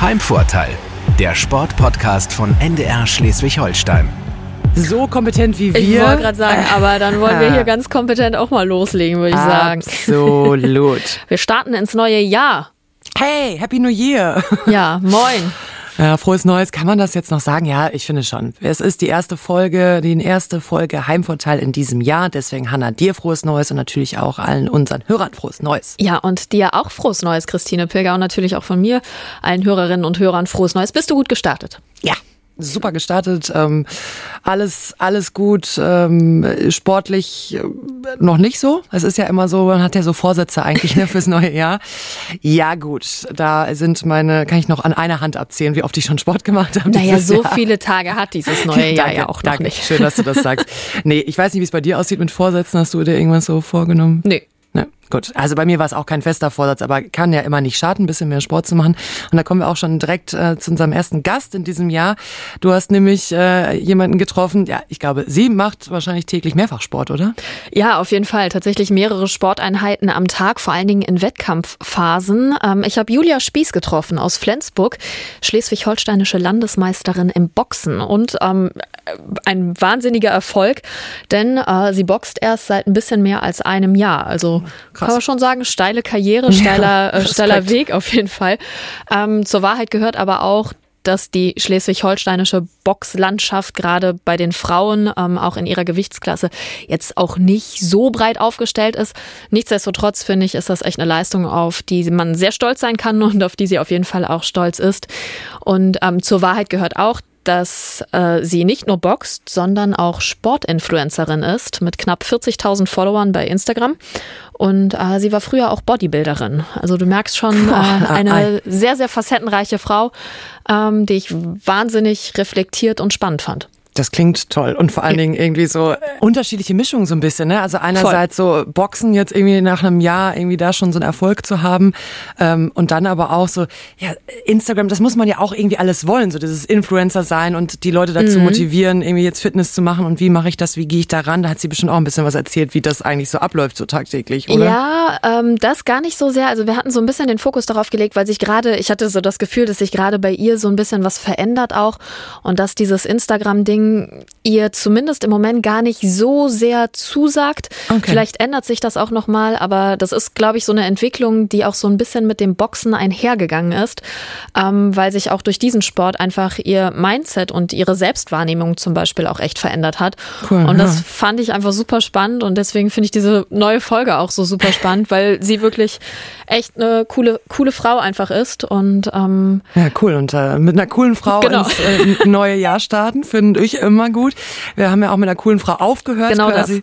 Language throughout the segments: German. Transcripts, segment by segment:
Heimvorteil, der Sportpodcast von NDR Schleswig-Holstein. So kompetent wie wir. Ich wollte gerade sagen, aber dann wollen wir hier ganz kompetent auch mal loslegen, würde ich sagen. Absolut. Wir starten ins neue Jahr. Hey, Happy New Year. Ja, moin. Ja, frohes Neues, kann man das jetzt noch sagen? Ja, ich finde schon. Es ist die erste Folge, die erste Folge Heimvorteil in diesem Jahr. Deswegen Hanna, dir frohes Neues und natürlich auch allen unseren Hörern frohes Neues. Ja, und dir auch frohes Neues, Christine Pilger, und natürlich auch von mir, allen Hörerinnen und Hörern frohes Neues. Bist du gut gestartet? Ja, super gestartet. Ähm, alles, alles gut. Ähm, sportlich äh, noch nicht so. Es ist ja immer so, man hat ja so Vorsätze eigentlich ne, fürs neue Jahr. Ja, gut. Da sind meine, kann ich noch an einer Hand abzählen, wie oft ich schon Sport gemacht habe. Naja, so Jahr. viele Tage hat dieses neue Jahr danke, ja auch noch danke. nicht. Schön, dass du das sagst. nee, ich weiß nicht, wie es bei dir aussieht mit Vorsätzen. Hast du dir irgendwas so vorgenommen? Nee. Ne, gut. Also bei mir war es auch kein fester Vorsatz, aber kann ja immer nicht schaden, ein bisschen mehr Sport zu machen. Und da kommen wir auch schon direkt äh, zu unserem ersten Gast in diesem Jahr. Du hast nämlich äh, jemanden getroffen, ja, ich glaube, sie macht wahrscheinlich täglich mehrfach Sport, oder? Ja, auf jeden Fall. Tatsächlich mehrere Sporteinheiten am Tag, vor allen Dingen in Wettkampfphasen. Ähm, ich habe Julia Spieß getroffen aus Flensburg, schleswig-holsteinische Landesmeisterin im Boxen und ähm, ein wahnsinniger Erfolg, denn äh, sie boxt erst seit ein bisschen mehr als einem Jahr. Also Krass. kann man schon sagen, steile Karriere, steiler, äh, steiler Weg auf jeden Fall. Ähm, zur Wahrheit gehört aber auch, dass die schleswig-holsteinische Boxlandschaft gerade bei den Frauen ähm, auch in ihrer Gewichtsklasse jetzt auch nicht so breit aufgestellt ist. Nichtsdestotrotz finde ich, ist das echt eine Leistung, auf die man sehr stolz sein kann und auf die sie auf jeden Fall auch stolz ist. Und ähm, zur Wahrheit gehört auch, dass äh, sie nicht nur boxt, sondern auch Sportinfluencerin ist mit knapp 40.000 Followern bei Instagram. Und äh, sie war früher auch Bodybuilderin. Also du merkst schon, äh, eine sehr, sehr facettenreiche Frau, ähm, die ich wahnsinnig reflektiert und spannend fand. Das klingt toll und vor allen Dingen irgendwie so unterschiedliche Mischungen so ein bisschen. Ne? Also einerseits Voll. so Boxen jetzt irgendwie nach einem Jahr irgendwie da schon so einen Erfolg zu haben ähm, und dann aber auch so ja Instagram. Das muss man ja auch irgendwie alles wollen, so dieses Influencer sein und die Leute dazu mhm. motivieren, irgendwie jetzt Fitness zu machen und wie mache ich das, wie gehe ich da ran? Da hat sie bestimmt auch ein bisschen was erzählt, wie das eigentlich so abläuft so tagtäglich, oder? Ja, ähm, das gar nicht so sehr. Also wir hatten so ein bisschen den Fokus darauf gelegt, weil sich gerade, ich hatte so das Gefühl, dass sich gerade bei ihr so ein bisschen was verändert auch und dass dieses Instagram-Ding ihr zumindest im Moment gar nicht so sehr zusagt. Okay. Vielleicht ändert sich das auch nochmal, aber das ist, glaube ich, so eine Entwicklung, die auch so ein bisschen mit dem Boxen einhergegangen ist, ähm, weil sich auch durch diesen Sport einfach ihr Mindset und ihre Selbstwahrnehmung zum Beispiel auch echt verändert hat. Cool, und das ja. fand ich einfach super spannend und deswegen finde ich diese neue Folge auch so super spannend, weil sie wirklich echt eine coole, coole Frau einfach ist und ähm, ja cool und äh, mit einer coolen Frau Genau. ins äh, neue Jahr starten finde ich immer gut. Wir haben ja auch mit einer coolen Frau aufgehört Genau quasi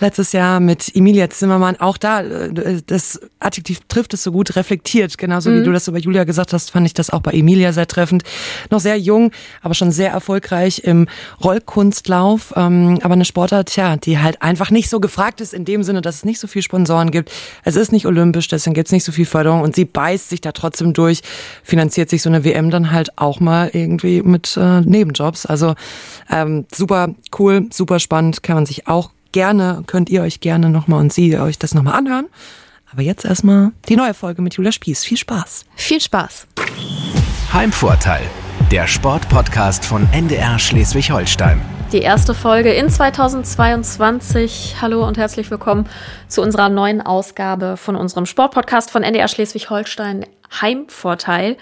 letztes Jahr mit Emilia Zimmermann. Auch da äh, das Adjektiv trifft es so gut reflektiert, genauso wie Mhm. du das über Julia gesagt hast, fand ich das auch bei Emilia sehr treffend. Noch sehr jung, aber schon sehr erfolgreich im Rollkunstlauf, ähm, aber eine Sportart, tja, die halt einfach nicht so gefragt ist in dem Sinne, dass es nicht so viel Sponsoren gibt. Es ist nicht olympisch, deswegen gibt es nicht so viel Förderung und sie beißt sich da trotzdem durch, finanziert sich so eine WM dann halt auch mal irgendwie mit äh, Nebenjobs. Also ähm, super cool, super spannend, kann man sich auch gerne, könnt ihr euch gerne nochmal und sie euch das nochmal anhören. Aber jetzt erstmal die neue Folge mit Julia Spieß. Viel Spaß. viel Spaß. Heimvorteil, der Sportpodcast von NDR Schleswig-Holstein. Die erste Folge in 2022. Hallo und herzlich willkommen zu unserer neuen Ausgabe von unserem Sportpodcast von NDR Schleswig-Holstein Heimvorteil.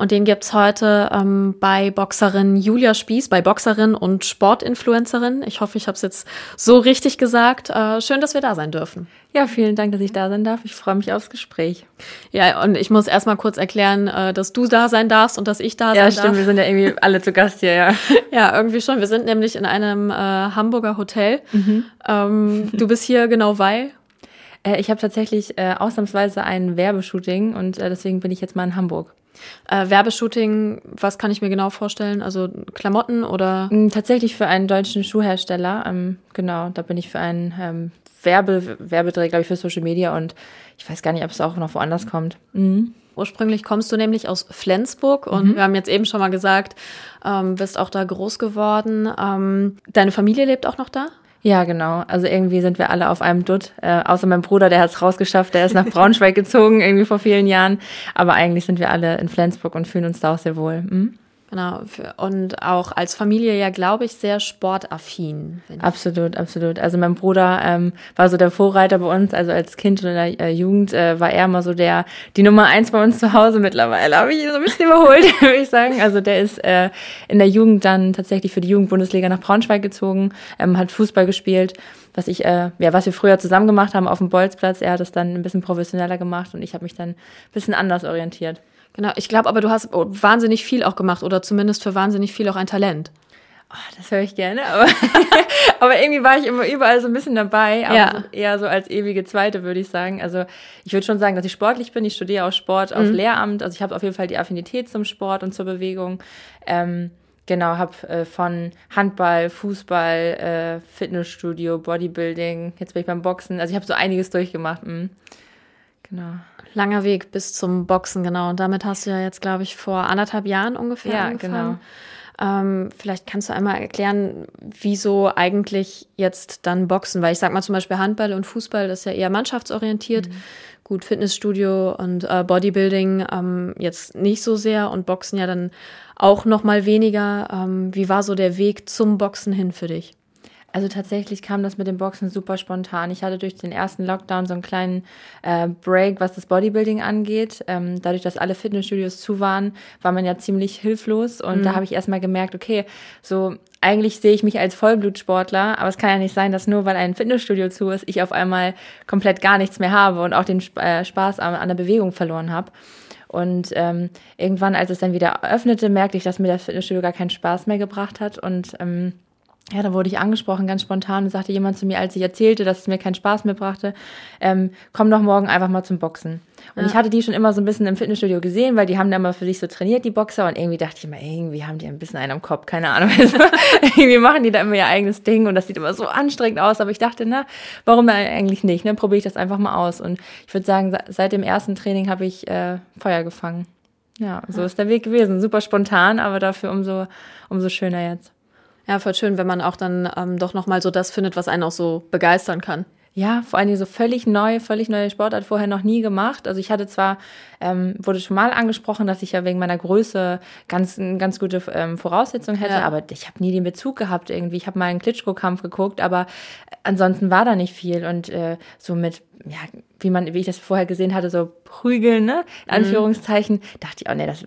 Und den gibt's heute ähm, bei Boxerin Julia Spieß, bei Boxerin und Sportinfluencerin. Ich hoffe, ich habe es jetzt so richtig gesagt. Äh, schön, dass wir da sein dürfen. Ja, vielen Dank, dass ich da sein darf. Ich freue mich aufs Gespräch. Ja, und ich muss erstmal kurz erklären, äh, dass du da sein darfst und dass ich da Ja, sein stimmt, darf. wir sind ja irgendwie alle zu Gast hier, ja. Ja, irgendwie schon. Wir sind nämlich in einem äh, Hamburger Hotel. Mhm. Ähm, du bist hier genau weil. Äh, ich habe tatsächlich äh, ausnahmsweise ein Werbeshooting und äh, deswegen bin ich jetzt mal in Hamburg. Äh, Werbeshooting, was kann ich mir genau vorstellen? Also Klamotten oder? Mm, Tatsächlich für einen deutschen Schuhhersteller. Ähm, genau, da bin ich für einen ähm, Werbe, Werbedreh, glaube ich, für Social Media und ich weiß gar nicht, ob es auch noch woanders kommt. Mhm. Ursprünglich kommst du nämlich aus Flensburg und wir haben jetzt eben schon mal gesagt, ähm, bist auch da groß geworden. Ähm, deine Familie lebt auch noch da? Ja, genau. Also irgendwie sind wir alle auf einem Dutt. Äh, außer mein Bruder, der hat es rausgeschafft, der ist nach Braunschweig gezogen, irgendwie vor vielen Jahren. Aber eigentlich sind wir alle in Flensburg und fühlen uns da auch sehr wohl. Hm? Genau. Und auch als Familie ja, glaube ich, sehr sportaffin. Absolut, absolut. Also mein Bruder ähm, war so der Vorreiter bei uns. Also als Kind oder in der äh, Jugend äh, war er immer so der die Nummer eins bei uns zu Hause. Mittlerweile habe ich ihn so ein bisschen überholt, würde ich sagen. Also der ist äh, in der Jugend dann tatsächlich für die Jugendbundesliga nach Braunschweig gezogen, ähm, hat Fußball gespielt was ich, äh, ja, was wir früher zusammen gemacht haben auf dem Bolzplatz. Er hat es dann ein bisschen professioneller gemacht und ich habe mich dann ein bisschen anders orientiert. Genau, ich glaube aber, du hast wahnsinnig viel auch gemacht oder zumindest für wahnsinnig viel auch ein Talent. Oh, das höre ich gerne, aber, aber irgendwie war ich immer überall so ein bisschen dabei, aber ja. so eher so als ewige Zweite, würde ich sagen. Also ich würde schon sagen, dass ich sportlich bin. Ich studiere auch Sport auf mhm. Lehramt, also ich habe auf jeden Fall die Affinität zum Sport und zur Bewegung. Ähm, genau, habe äh, von Handball, Fußball, äh, Fitnessstudio, Bodybuilding, jetzt bin ich beim Boxen. Also ich habe so einiges durchgemacht. Mhm. Genau. Langer Weg bis zum Boxen, genau. Und damit hast du ja jetzt, glaube ich, vor anderthalb Jahren ungefähr ja, angefangen. Genau. Ähm, vielleicht kannst du einmal erklären, wieso eigentlich jetzt dann Boxen? Weil ich sag mal zum Beispiel Handball und Fußball das ist ja eher mannschaftsorientiert. Mhm. Gut, Fitnessstudio und äh, Bodybuilding ähm, jetzt nicht so sehr und Boxen ja dann auch noch mal weniger. Ähm, wie war so der Weg zum Boxen hin für dich? Also tatsächlich kam das mit dem Boxen super spontan. Ich hatte durch den ersten Lockdown so einen kleinen äh, Break, was das Bodybuilding angeht. Ähm, dadurch, dass alle Fitnessstudios zu waren, war man ja ziemlich hilflos. Und mhm. da habe ich erstmal gemerkt, okay, so eigentlich sehe ich mich als Vollblutsportler, aber es kann ja nicht sein, dass nur weil ein Fitnessstudio zu ist, ich auf einmal komplett gar nichts mehr habe und auch den äh, Spaß an, an der Bewegung verloren habe. Und ähm, irgendwann, als es dann wieder öffnete, merkte ich, dass mir das Fitnessstudio gar keinen Spaß mehr gebracht hat und ähm, ja, da wurde ich angesprochen, ganz spontan, und sagte jemand zu mir, als ich erzählte, dass es mir keinen Spaß mehr brachte, ähm, komm doch morgen einfach mal zum Boxen. Und ja. ich hatte die schon immer so ein bisschen im Fitnessstudio gesehen, weil die haben da immer für sich so trainiert, die Boxer, und irgendwie dachte ich immer, irgendwie haben die ein bisschen einen am Kopf, keine Ahnung. Also, irgendwie machen die da immer ihr eigenes Ding und das sieht immer so anstrengend aus, aber ich dachte, na, warum eigentlich nicht? Ne? Probiere ich das einfach mal aus. Und ich würde sagen, seit dem ersten Training habe ich äh, Feuer gefangen. Ja, so ist der Weg gewesen. Super spontan, aber dafür umso, umso schöner jetzt. Ja, voll schön, wenn man auch dann ähm, doch nochmal so das findet, was einen auch so begeistern kann. Ja, vor allen Dingen so völlig neu, völlig neue Sportart, vorher noch nie gemacht. Also ich hatte zwar, ähm, wurde schon mal angesprochen, dass ich ja wegen meiner Größe ganz, ganz gute ähm, Voraussetzungen hätte, ja. aber ich habe nie den Bezug gehabt irgendwie. Ich habe mal einen Klitschko-Kampf geguckt, aber ansonsten war da nicht viel. Und äh, so mit ja, wie man, wie ich das vorher gesehen hatte, so prügeln, ne? In mhm. Anführungszeichen, mhm. dachte ich, oh nee, das,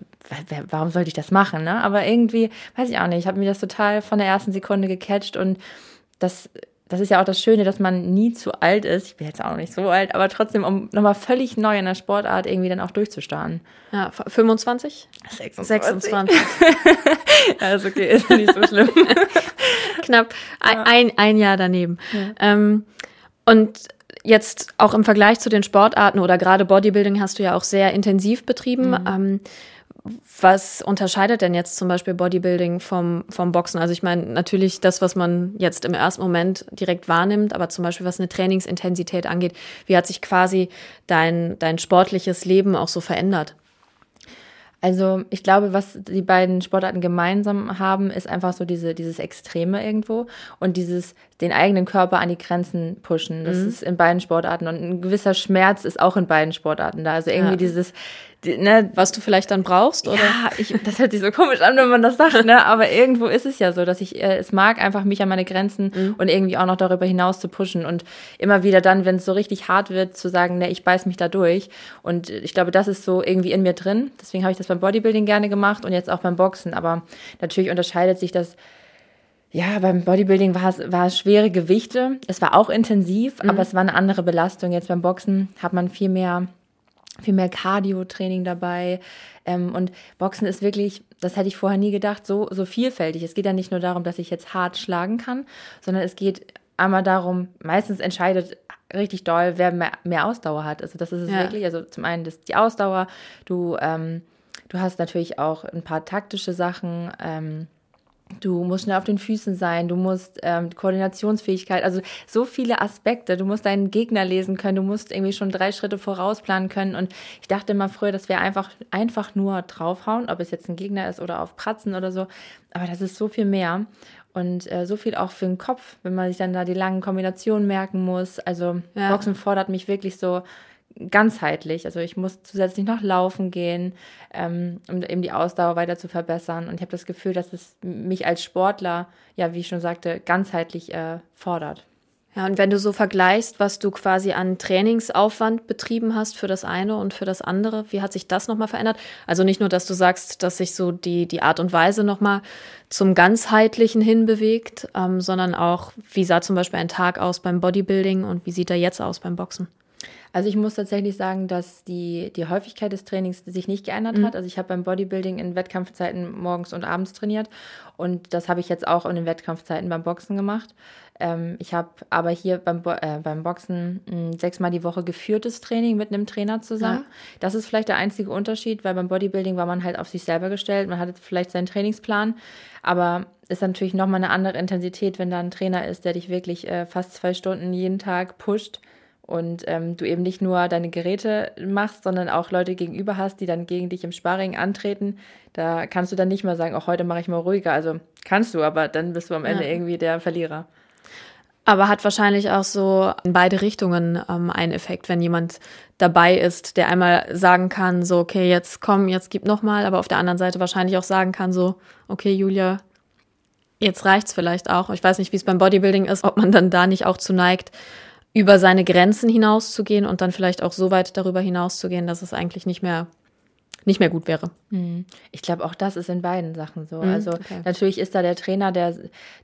warum sollte ich das machen, ne? Aber irgendwie, weiß ich auch nicht, ich habe mir das total von der ersten Sekunde gecatcht und das, das ist ja auch das Schöne, dass man nie zu alt ist. Ich bin jetzt auch noch nicht so alt, aber trotzdem, um nochmal völlig neu in der Sportart irgendwie dann auch durchzustarten. Ja, 25? 26. 26. ja, ist okay, ist nicht so schlimm. Knapp ein, ein, ein Jahr daneben. Ja. Ähm, und jetzt auch im Vergleich zu den Sportarten oder gerade Bodybuilding hast du ja auch sehr intensiv betrieben. Mhm. Ähm, was unterscheidet denn jetzt zum Beispiel Bodybuilding vom, vom Boxen? Also ich meine, natürlich das, was man jetzt im ersten Moment direkt wahrnimmt, aber zum Beispiel was eine Trainingsintensität angeht, wie hat sich quasi dein, dein sportliches Leben auch so verändert? Also ich glaube, was die beiden Sportarten gemeinsam haben, ist einfach so diese, dieses Extreme irgendwo und dieses den eigenen Körper an die Grenzen pushen. Das mhm. ist in beiden Sportarten und ein gewisser Schmerz ist auch in beiden Sportarten da. Also irgendwie ja. dieses, ne, was du vielleicht dann brauchst, oder? Ja, ich, das hört sich so komisch an, wenn man das sagt, ne? Aber irgendwo ist es ja so, dass ich äh, es mag, einfach mich an meine Grenzen mhm. und irgendwie auch noch darüber hinaus zu pushen und immer wieder dann, wenn es so richtig hart wird, zu sagen, ne, ich beiß mich da durch. Und ich glaube, das ist so irgendwie in mir drin. Deswegen habe ich das beim Bodybuilding gerne gemacht und jetzt auch beim Boxen. Aber natürlich unterscheidet sich das ja, beim Bodybuilding war es, war es schwere Gewichte. Es war auch intensiv, mhm. aber es war eine andere Belastung. Jetzt beim Boxen hat man viel mehr viel mehr Cardio-Training dabei. Ähm, und Boxen ist wirklich, das hätte ich vorher nie gedacht, so, so vielfältig. Es geht ja nicht nur darum, dass ich jetzt hart schlagen kann, sondern es geht einmal darum, meistens entscheidet richtig doll, wer mehr, mehr Ausdauer hat. Also das ist es ja. wirklich. Also zum einen das, die Ausdauer, du, ähm, du hast natürlich auch ein paar taktische Sachen, ähm, Du musst schnell auf den Füßen sein, du musst ähm, Koordinationsfähigkeit, also so viele Aspekte. Du musst deinen Gegner lesen können, du musst irgendwie schon drei Schritte vorausplanen können. Und ich dachte immer früher, dass wir einfach, einfach nur draufhauen, ob es jetzt ein Gegner ist oder auf Pratzen oder so. Aber das ist so viel mehr. Und äh, so viel auch für den Kopf, wenn man sich dann da die langen Kombinationen merken muss. Also ja. Boxen fordert mich wirklich so ganzheitlich. Also ich muss zusätzlich noch laufen gehen, ähm, um eben die Ausdauer weiter zu verbessern. Und ich habe das Gefühl, dass es mich als Sportler, ja, wie ich schon sagte, ganzheitlich äh, fordert. Ja, und wenn du so vergleichst, was du quasi an Trainingsaufwand betrieben hast für das eine und für das andere, wie hat sich das nochmal verändert? Also nicht nur, dass du sagst, dass sich so die, die Art und Weise nochmal zum ganzheitlichen hinbewegt, ähm, sondern auch, wie sah zum Beispiel ein Tag aus beim Bodybuilding und wie sieht er jetzt aus beim Boxen? Also ich muss tatsächlich sagen, dass die, die Häufigkeit des Trainings sich nicht geändert mhm. hat. Also ich habe beim Bodybuilding in Wettkampfzeiten morgens und abends trainiert und das habe ich jetzt auch in den Wettkampfzeiten beim Boxen gemacht. Ähm, ich habe aber hier beim, Bo äh, beim Boxen mh, sechsmal die Woche geführtes Training mit einem Trainer zusammen. Ja. Das ist vielleicht der einzige Unterschied, weil beim Bodybuilding war man halt auf sich selber gestellt. Man hatte vielleicht seinen Trainingsplan, aber ist natürlich nochmal eine andere Intensität, wenn da ein Trainer ist, der dich wirklich äh, fast zwei Stunden jeden Tag pusht und ähm, du eben nicht nur deine Geräte machst, sondern auch Leute gegenüber hast, die dann gegen dich im Sparring antreten, da kannst du dann nicht mehr sagen, auch heute mache ich mal ruhiger. Also kannst du, aber dann bist du am Ende ja. irgendwie der Verlierer. Aber hat wahrscheinlich auch so in beide Richtungen ähm, einen Effekt, wenn jemand dabei ist, der einmal sagen kann, so, okay, jetzt komm, jetzt gib nochmal, aber auf der anderen Seite wahrscheinlich auch sagen kann, so, okay, Julia, jetzt reicht's vielleicht auch. Ich weiß nicht, wie es beim Bodybuilding ist, ob man dann da nicht auch zu neigt, über seine Grenzen hinauszugehen und dann vielleicht auch so weit darüber hinauszugehen, dass es eigentlich nicht mehr nicht mehr gut wäre. Hm. Ich glaube, auch das ist in beiden Sachen so. Mhm, also okay. natürlich ist da der Trainer, der,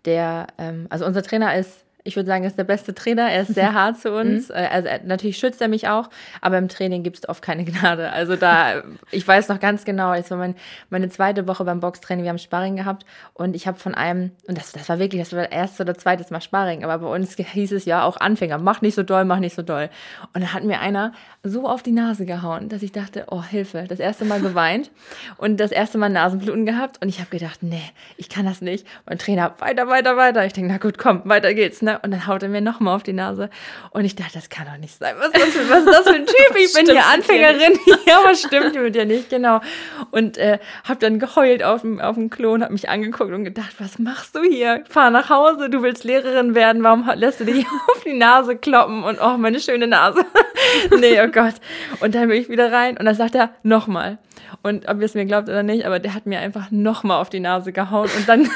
der, ähm, also unser Trainer ist ich würde sagen, er ist der beste Trainer. Er ist sehr hart zu uns. Mhm. Also natürlich schützt er mich auch, aber im Training gibt es oft keine Gnade. Also da, ich weiß noch ganz genau, es war mein, meine zweite Woche beim Boxtraining, wir haben Sparring gehabt und ich habe von einem, und das, das war wirklich, das war das erste oder zweites Mal Sparring, aber bei uns hieß es ja auch Anfänger, mach nicht so doll, mach nicht so doll. Und dann hat mir einer so auf die Nase gehauen, dass ich dachte, oh Hilfe, das erste Mal geweint und das erste Mal Nasenbluten gehabt und ich habe gedacht, nee, ich kann das nicht. Mein Trainer, weiter, weiter, weiter. Ich denke, na gut, komm, weiter geht's, ne? Und dann haut er mir nochmal auf die Nase. Und ich dachte, das kann doch nicht sein. Was ist das für, was ist das für ein Typ? Ich bin hier Anfängerin. ja, was stimmt mit dir nicht? Genau. Und äh, habe dann geheult auf dem, auf dem Klo und habe mich angeguckt und gedacht, was machst du hier? Fahr nach Hause, du willst Lehrerin werden. Warum lässt du dich auf die Nase kloppen? Und oh, meine schöne Nase. nee, oh Gott. Und dann bin ich wieder rein und dann sagt er, nochmal. Und ob ihr es mir glaubt oder nicht, aber der hat mir einfach nochmal auf die Nase gehauen und dann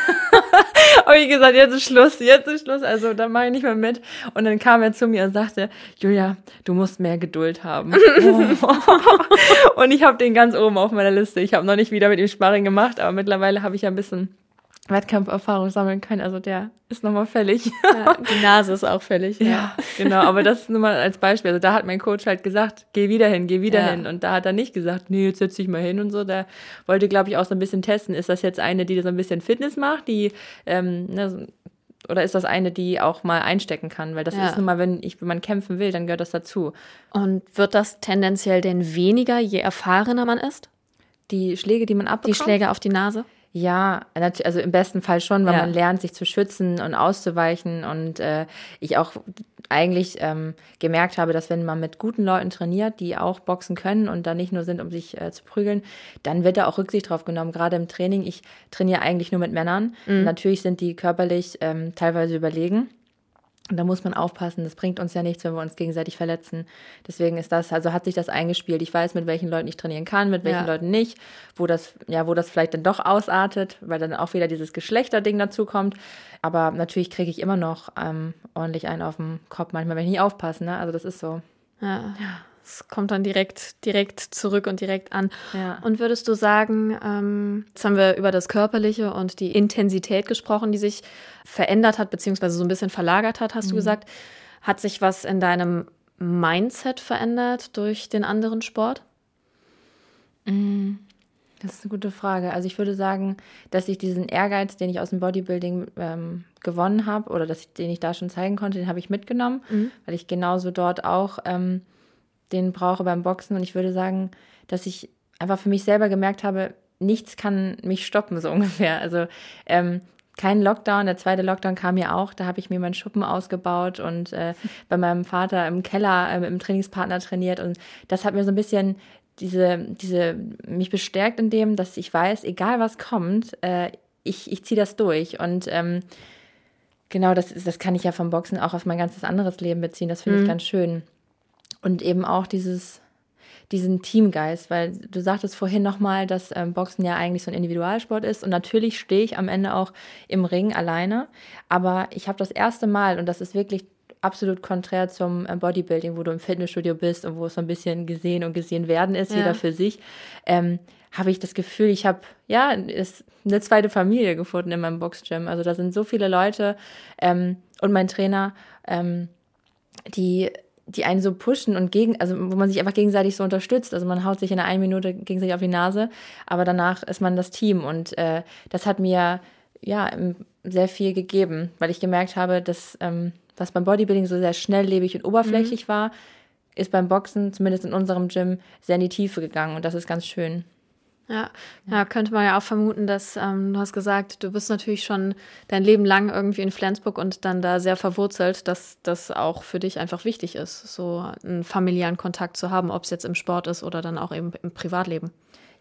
habe ich gesagt, jetzt ist Schluss, jetzt ist Schluss, also da mache ich nicht mehr mit. Und dann kam er zu mir und sagte, Julia, du musst mehr Geduld haben. und ich habe den ganz oben auf meiner Liste. Ich habe noch nicht wieder mit ihm Sparring gemacht, aber mittlerweile habe ich ja ein bisschen Wettkampferfahrung sammeln können. Also der ist nochmal fällig. Ja, die Nase ist auch fällig. Ja. ja, genau. Aber das ist nur mal als Beispiel. Also da hat mein Coach halt gesagt, geh wieder hin, geh wieder ja. hin. Und da hat er nicht gesagt, nee, jetzt setz dich mal hin und so. Der wollte, glaube ich, auch so ein bisschen testen. Ist das jetzt eine, die so ein bisschen Fitness macht, die, ähm, ne, oder ist das eine, die auch mal einstecken kann? Weil das ja. ist nun mal, wenn ich, wenn man kämpfen will, dann gehört das dazu. Und wird das tendenziell denn weniger, je erfahrener man ist? Die Schläge, die man abbekommt? Die Schläge auf die Nase? Ja, also im besten Fall schon, weil ja. man lernt, sich zu schützen und auszuweichen. Und äh, ich auch eigentlich ähm, gemerkt habe, dass wenn man mit guten Leuten trainiert, die auch boxen können und da nicht nur sind, um sich äh, zu prügeln, dann wird da auch Rücksicht drauf genommen. Gerade im Training, ich trainiere eigentlich nur mit Männern. Mhm. Natürlich sind die körperlich ähm, teilweise überlegen. Und da muss man aufpassen, das bringt uns ja nichts, wenn wir uns gegenseitig verletzen. Deswegen ist das, also hat sich das eingespielt. Ich weiß, mit welchen Leuten ich trainieren kann, mit welchen ja. Leuten nicht, wo das, ja, wo das vielleicht dann doch ausartet, weil dann auch wieder dieses Geschlechterding dazu kommt. Aber natürlich kriege ich immer noch ähm, ordentlich einen auf den Kopf, manchmal, wenn ich nicht aufpasse, ne? Also das ist so. Ja. ja. Es kommt dann direkt, direkt zurück und direkt an. Ja. Und würdest du sagen, ähm, jetzt haben wir über das Körperliche und die Intensität gesprochen, die sich verändert hat, beziehungsweise so ein bisschen verlagert hat, hast mhm. du gesagt. Hat sich was in deinem Mindset verändert durch den anderen Sport? Mhm. Das ist eine gute Frage. Also ich würde sagen, dass ich diesen Ehrgeiz, den ich aus dem Bodybuilding ähm, gewonnen habe oder dass ich, den ich da schon zeigen konnte, den habe ich mitgenommen, mhm. weil ich genauso dort auch ähm, den brauche beim Boxen. Und ich würde sagen, dass ich einfach für mich selber gemerkt habe, nichts kann mich stoppen, so ungefähr. Also ähm, kein Lockdown. Der zweite Lockdown kam ja auch. Da habe ich mir meinen Schuppen ausgebaut und äh, bei meinem Vater im Keller äh, dem Trainingspartner trainiert. Und das hat mir so ein bisschen diese, diese, mich bestärkt in dem, dass ich weiß, egal was kommt, äh, ich, ich ziehe das durch. Und ähm, genau, das, das kann ich ja vom Boxen auch auf mein ganzes anderes Leben beziehen. Das finde mhm. ich ganz schön. Und eben auch dieses, diesen Teamgeist, weil du sagtest vorhin nochmal, dass ähm, Boxen ja eigentlich so ein Individualsport ist und natürlich stehe ich am Ende auch im Ring alleine, aber ich habe das erste Mal und das ist wirklich absolut konträr zum äh, Bodybuilding, wo du im Fitnessstudio bist und wo es so ein bisschen gesehen und gesehen werden ist, ja. jeder für sich, ähm, habe ich das Gefühl, ich habe ja ist eine zweite Familie gefunden in meinem Boxgym. Also da sind so viele Leute ähm, und mein Trainer, ähm, die die einen so pushen und gegen, also wo man sich einfach gegenseitig so unterstützt. Also man haut sich in einer einen Minute gegenseitig auf die Nase, aber danach ist man das Team und äh, das hat mir ja sehr viel gegeben, weil ich gemerkt habe, dass ähm, was beim Bodybuilding so sehr schnelllebig und oberflächlich mhm. war, ist beim Boxen, zumindest in unserem Gym, sehr in die Tiefe gegangen und das ist ganz schön. Ja, ja, könnte man ja auch vermuten, dass ähm, du hast gesagt, du bist natürlich schon dein Leben lang irgendwie in Flensburg und dann da sehr verwurzelt, dass das auch für dich einfach wichtig ist, so einen familiären Kontakt zu haben, ob es jetzt im Sport ist oder dann auch eben im Privatleben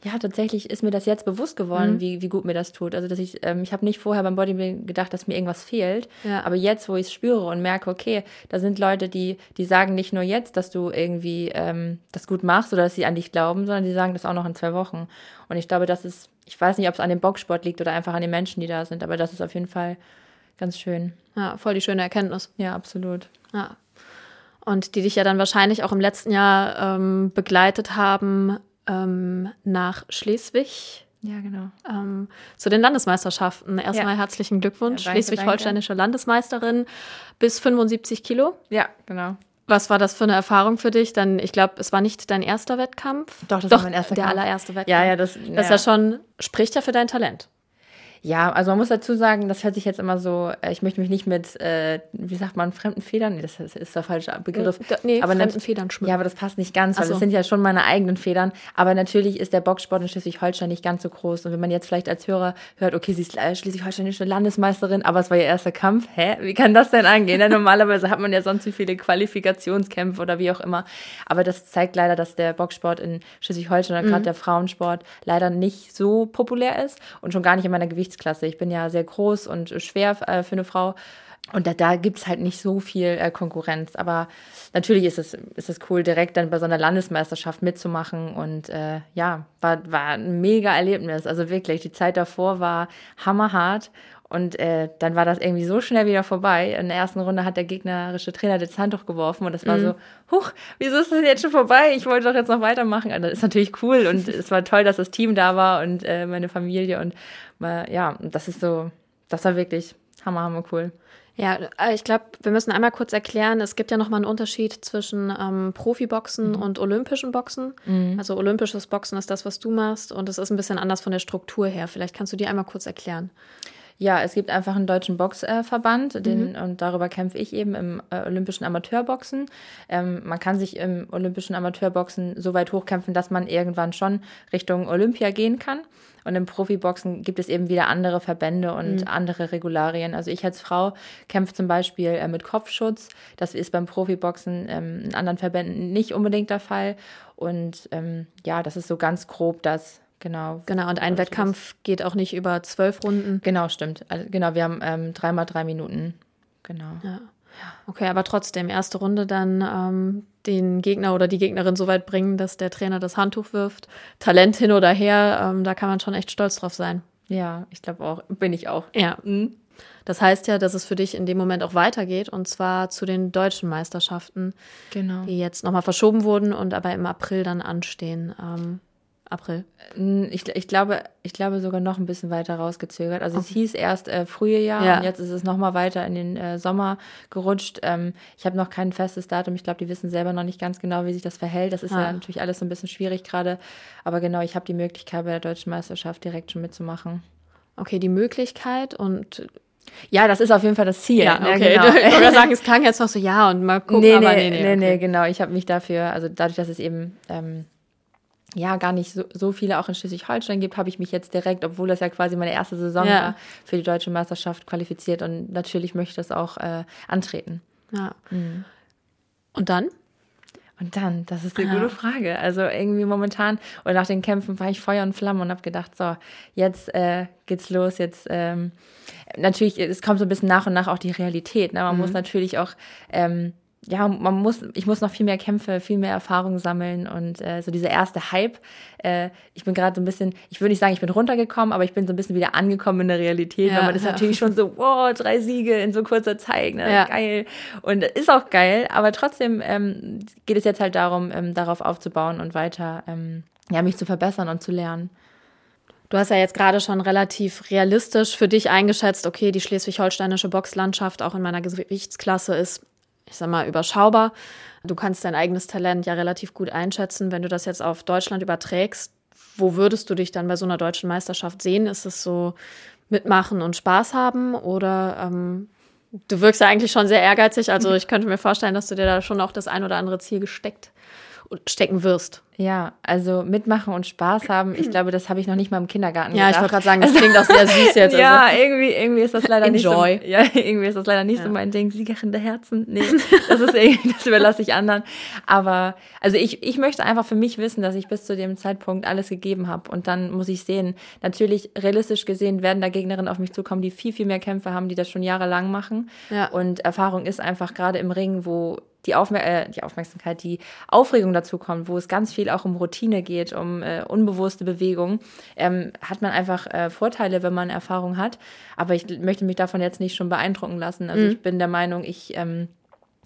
ja, tatsächlich ist mir das jetzt bewusst geworden, mhm. wie, wie gut mir das tut. Also, dass ich, ähm, ich habe nicht vorher beim Bodybuilding gedacht, dass mir irgendwas fehlt. Ja. Aber jetzt, wo ich es spüre und merke, okay, da sind Leute, die, die sagen nicht nur jetzt, dass du irgendwie ähm, das gut machst oder dass sie an dich glauben, sondern die sagen das auch noch in zwei Wochen. Und ich glaube, das ist, ich weiß nicht, ob es an dem Boxsport liegt oder einfach an den Menschen, die da sind, aber das ist auf jeden Fall ganz schön. Ja, voll die schöne Erkenntnis. Ja, absolut. Ja. Und die dich ja dann wahrscheinlich auch im letzten Jahr ähm, begleitet haben, ähm, nach Schleswig. Ja, genau. Ähm, zu den Landesmeisterschaften. Erstmal ja. herzlichen Glückwunsch. Ja, Schleswig-Holsteinische Landesmeisterin bis 75 Kilo. Ja, genau. Was war das für eine Erfahrung für dich? Dann, ich glaube, es war nicht dein erster Wettkampf. Doch, das Doch, war mein erster der Kampf. allererste Wettkampf. Ja, ja, das, ja. das ist ja schon, spricht ja für dein Talent. Ja, also man muss dazu sagen, das hört sich jetzt immer so, äh, ich möchte mich nicht mit, äh, wie sagt man, fremden Federn, nee, das ist, ist der falsche Begriff. Nee, aber fremden Federn schmücken. Ja, aber das passt nicht ganz, weil so. das sind ja schon meine eigenen Federn. Aber natürlich ist der Boxsport in Schleswig-Holstein nicht ganz so groß. Und wenn man jetzt vielleicht als Hörer hört, okay, sie ist Schleswig-Holsteinische Landesmeisterin, aber es war ihr erster Kampf, hä? Wie kann das denn angehen? Ja, normalerweise hat man ja sonst wie viele Qualifikationskämpfe oder wie auch immer. Aber das zeigt leider, dass der Boxsport in Schleswig-Holstein mhm. gerade der Frauensport leider nicht so populär ist und schon gar nicht in meiner Gewichtsklasse. Ich bin ja sehr groß und schwer äh, für eine Frau. Und da, da gibt es halt nicht so viel äh, Konkurrenz. Aber natürlich ist es, ist es cool, direkt dann bei so einer Landesmeisterschaft mitzumachen. Und äh, ja, war, war ein mega Erlebnis. Also wirklich, die Zeit davor war hammerhart. Und äh, dann war das irgendwie so schnell wieder vorbei. In der ersten Runde hat der gegnerische Trainer das Handtuch geworfen und das war mhm. so, huch, wieso ist das jetzt schon vorbei? Ich wollte doch jetzt noch weitermachen. Also das ist natürlich cool und es war toll, dass das Team da war und äh, meine Familie und mal, ja, das ist so, das war wirklich hammer, hammer cool. Ja, äh, ich glaube, wir müssen einmal kurz erklären, es gibt ja nochmal einen Unterschied zwischen ähm, Profiboxen mhm. und olympischen Boxen. Mhm. Also olympisches Boxen ist das, was du machst und es ist ein bisschen anders von der Struktur her. Vielleicht kannst du die einmal kurz erklären. Ja, es gibt einfach einen deutschen Boxverband, mhm. und darüber kämpfe ich eben im äh, olympischen Amateurboxen. Ähm, man kann sich im olympischen Amateurboxen so weit hochkämpfen, dass man irgendwann schon Richtung Olympia gehen kann. Und im Profiboxen gibt es eben wieder andere Verbände und mhm. andere Regularien. Also ich als Frau kämpfe zum Beispiel äh, mit Kopfschutz. Das ist beim Profiboxen ähm, in anderen Verbänden nicht unbedingt der Fall. Und ähm, ja, das ist so ganz grob das, Genau. Genau, und ein Wettkampf geht auch nicht über zwölf Runden. Genau, stimmt. Also, genau, wir haben ähm, dreimal drei Minuten. Genau. Ja. Okay, aber trotzdem, erste Runde dann ähm, den Gegner oder die Gegnerin so weit bringen, dass der Trainer das Handtuch wirft. Talent hin oder her, ähm, da kann man schon echt stolz drauf sein. Ja, ich glaube auch. Bin ich auch. Ja. Mhm. Das heißt ja, dass es für dich in dem Moment auch weitergeht und zwar zu den deutschen Meisterschaften, genau. die jetzt nochmal verschoben wurden und aber im April dann anstehen. Ähm, April? Ich, ich, glaube, ich glaube sogar noch ein bisschen weiter rausgezögert. Also okay. es hieß erst äh, frühe Jahr ja. und jetzt ist es noch mal weiter in den äh, Sommer gerutscht. Ähm, ich habe noch kein festes Datum. Ich glaube, die wissen selber noch nicht ganz genau, wie sich das verhält. Das ist ah. ja natürlich alles so ein bisschen schwierig gerade. Aber genau, ich habe die Möglichkeit bei der deutschen Meisterschaft direkt schon mitzumachen. Okay, die Möglichkeit und ja, das ist auf jeden Fall das Ziel. Ja, ne? okay. Ja, genau. Ich würde sagen, es klang jetzt noch so, ja, und mal gucken, nee, nee, aber nee, nee. Nee, okay. nee, genau. Ich habe mich dafür, also dadurch, dass es eben ähm, ja gar nicht so, so viele auch in Schleswig-Holstein gibt, habe ich mich jetzt direkt, obwohl das ja quasi meine erste Saison Ja. war, für die deutsche Meisterschaft qualifiziert und natürlich möchte ich das auch äh, antreten. Ja. Und dann? Und dann, das ist eine Ja. gute Frage. Also irgendwie momentan oder nach den Kämpfen war ich Feuer und Flamme und habe gedacht, so, jetzt äh, geht's los, jetzt ähm, natürlich, es kommt so ein bisschen nach und nach auch die Realität. Ne? Man muss natürlich auch, ähm, ja, man muss, ich muss noch viel mehr Kämpfe, viel mehr Erfahrung sammeln und äh, so dieser erste Hype. Äh, ich bin gerade so ein bisschen, ich würde nicht sagen, ich bin runtergekommen, aber ich bin so ein bisschen wieder angekommen in der Realität, Ja, weil man ist ja. natürlich schon so, wow, drei Siege in so kurzer Zeit, ne? Ja. geil. Und ist auch geil, aber trotzdem ähm, geht es jetzt halt darum, ähm, darauf aufzubauen und weiter ähm, ja, mich zu verbessern und zu lernen. Du hast ja jetzt gerade schon relativ realistisch für dich eingeschätzt, okay, die schleswig-holsteinische Boxlandschaft auch in meiner Gewichtsklasse ist, ich sag mal, überschaubar. Du kannst dein eigenes Talent ja relativ gut einschätzen. Wenn du das jetzt auf Deutschland überträgst, wo würdest du dich dann bei so einer deutschen Meisterschaft sehen? Ist es so mitmachen und Spaß haben oder ähm, du wirkst ja eigentlich schon sehr ehrgeizig. Also ich könnte mir vorstellen, dass du dir da schon auch das ein oder andere Ziel gesteckt und stecken wirst. Ja, also mitmachen und Spaß haben, ich glaube, das habe ich noch nicht mal im Kindergarten Ja, ich gedacht. wollte gerade sagen, das klingt auch sehr süß jetzt. ja, Also. irgendwie, irgendwie ist das leider Enjoy. nicht so. Ja, irgendwie ist das leider nicht so mein Ding. Siegerin der Herzen. Nee, das ist irgendwie, das überlasse ich anderen. Aber, also ich, ich möchte einfach für mich wissen, dass ich bis zu dem Zeitpunkt alles gegeben habe. Und dann muss ich sehen, natürlich realistisch gesehen werden da Gegnerinnen auf mich zukommen, die viel, viel mehr Kämpfe haben, die das schon jahrelang machen. Ja. Und Erfahrung ist einfach gerade im Ring, wo die, Aufmer äh, die Aufmerksamkeit, die Aufregung dazu kommt, wo es ganz viel auch um Routine geht, um äh, unbewusste Bewegung, ähm, hat man einfach äh, Vorteile, wenn man Erfahrung hat. Aber ich möchte mich davon jetzt nicht schon beeindrucken lassen. Also ich bin der Meinung, ich, ähm,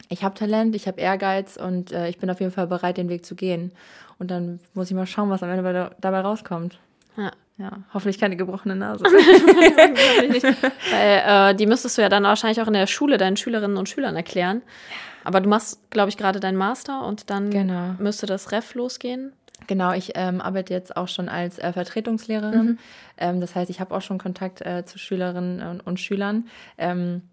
ich habe Talent, ich habe Ehrgeiz und äh, ich bin auf jeden Fall bereit, den Weg zu gehen. Und dann muss ich mal schauen, was am Ende bei- dabei rauskommt. Ja. Ja, hoffentlich keine gebrochene Nase. Weil äh, die müsstest du ja dann wahrscheinlich auch in der Schule deinen Schülerinnen und Schülern erklären. Aber du machst, glaube ich, gerade deinen Master und dann Genau. müsste das Ref losgehen. Genau, ich ähm, arbeite jetzt auch schon als äh, Vertretungslehrerin. Ähm, das heißt, ich habe auch schon Kontakt äh, zu Schülerinnen und, und Schülern. Ähm,